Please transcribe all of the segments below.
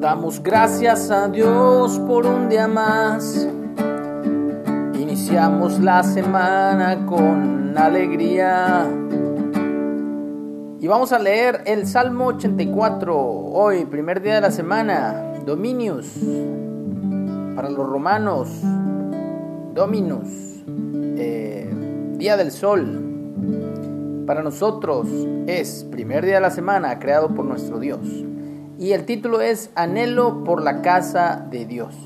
Damos gracias a Dios por un día más. Iniciamos la semana con alegría. Y vamos a leer el Salmo 84, hoy, primer día de la semana, Dominius, para los romanos, Dominus, eh, Día del Sol. Para nosotros es primer día de la semana creado por nuestro Dios. Y el título es Anhelo por la casa de Dios.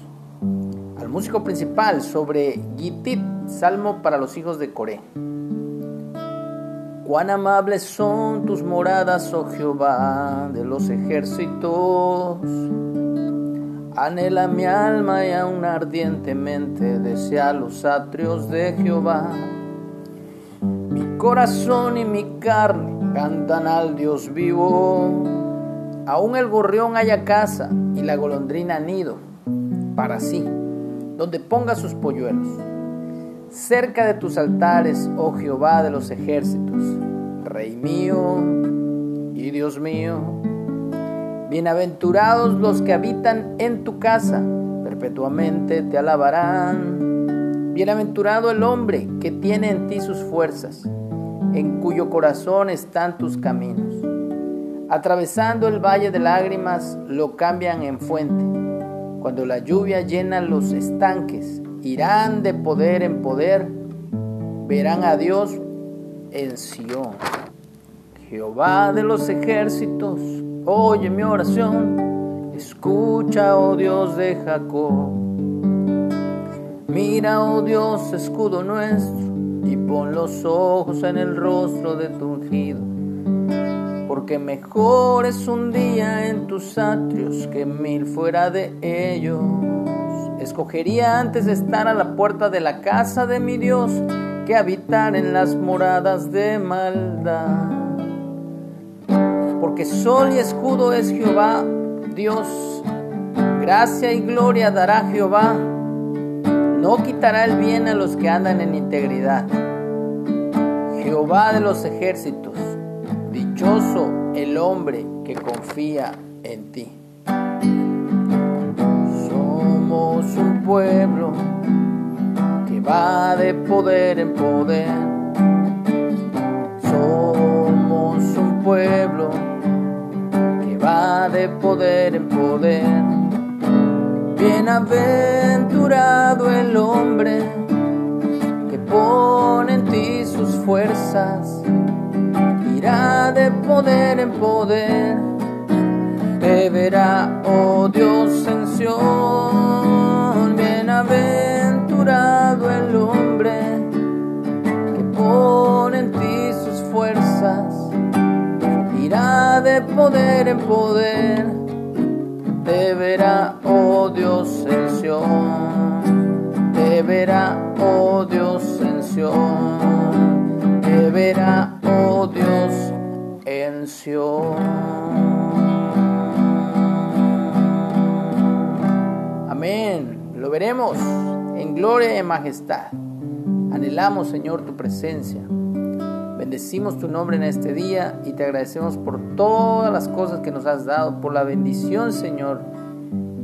Al músico principal sobre Gitit, Salmo para los hijos de Coré. Cuán amables son tus moradas, oh Jehová, de los ejércitos. Anhela mi alma y aún ardientemente desea los atrios de Jehová. Mi corazón y mi carne cantan al Dios vivo. Aún el gorrión haya casa y la golondrina nido para sí, donde ponga sus polluelos cerca de tus altares, oh Jehová de los ejércitos, Rey mío y Dios mío. Bienaventurados los que habitan en tu casa, perpetuamente te alabarán. Bienaventurado el hombre que tiene en ti sus fuerzas, en cuyo corazón están tus caminos. Atravesando el valle de lágrimas, lo cambian en fuente. Cuando la lluvia llena los estanques, irán de poder en poder, verán a Dios en Sión. Jehová de los ejércitos, oye mi oración, escucha, oh Dios de Jacob. Mira, oh Dios, escudo nuestro, y pon los ojos en el rostro de tu ungido. Porque mejor es un día en tus atrios que mil fuera de ellos. Escogería antes estar a la puerta de la casa de mi Dios que habitar en las moradas de maldad. Porque sol y escudo es Jehová, Dios. Gracia y gloria dará Jehová. No quitará el bien a los que andan en integridad. Jehová de los ejércitos, dichoso el hombre que confía en ti un pueblo que va de poder en poder. Somos un pueblo que va de poder en poder. Bienaventurado el hombre que pone en ti sus fuerzas. Poder en poder. Te verá, oh Dios, en Sion bienaventurado el hombre que pone en ti sus fuerzas, irá de poder en poder, te verá, oh Dios, en Sion, te verá, oh Dios, en Sion, te verá, en Sion. Lo veremos en gloria y majestad. Anhelamos, Señor, tu presencia. Bendecimos tu nombre en este día y te agradecemos por todas las cosas que nos has dado, por la bendición, Señor,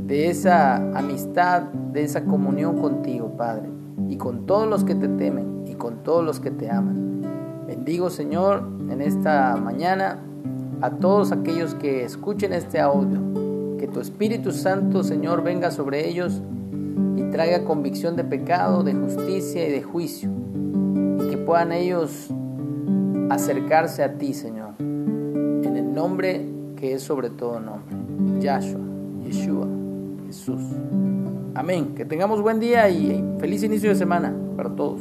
de esa amistad, de esa comunión contigo, Padre, y con todos los que te temen y con todos los que te aman. Bendigo, Señor, en esta mañana a todos aquellos que escuchen este audio. Que tu Espíritu Santo, Señor, venga sobre ellos y traiga convicción de pecado, de justicia y de juicio. Y que puedan ellos acercarse a ti, Señor, en el nombre que es sobre todo nombre, Yahshua, Yeshua, Jesús. Amén. Que tengamos buen día y feliz inicio de semana para todos.